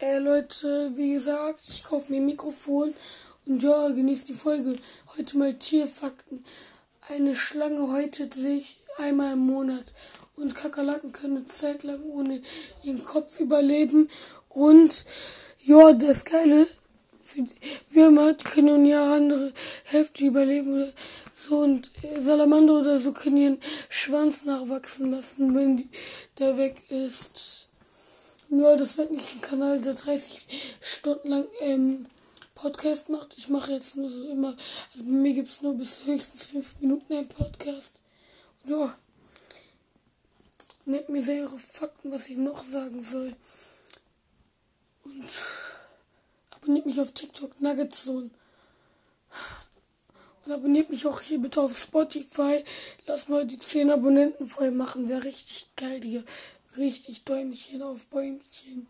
Äh, Leute, wie gesagt, ich kaufe mir ein Mikrofon und ja, genießt die Folge. Heute mal Tierfakten. Eine Schlange häutet sich einmal im Monat und Kakerlaken können eine Zeit lang ohne ihren Kopf überleben. Und ja, das Geile, für Würmer können ja andere Hälfte überleben oder so und Salamander oder so können ihren Schwanz nachwachsen lassen, wenn der weg ist. Ja, das wird nicht ein Kanal, der 30 Stunden lang ähm, Podcast macht. Ich mache jetzt nur so immer, also bei mir gibt es nur bis höchstens 5 Minuten einen Podcast. Und ja, nehmt mir sehr eure Fakten, was ich noch sagen soll. Und abonniert mich auf TikTok Nuggetzone. Und abonniert mich auch hier bitte auf Spotify. Lass mal die 10 Abonnenten voll machen. Wäre richtig geil, Digga richtig Däumchen auf Bäumchen.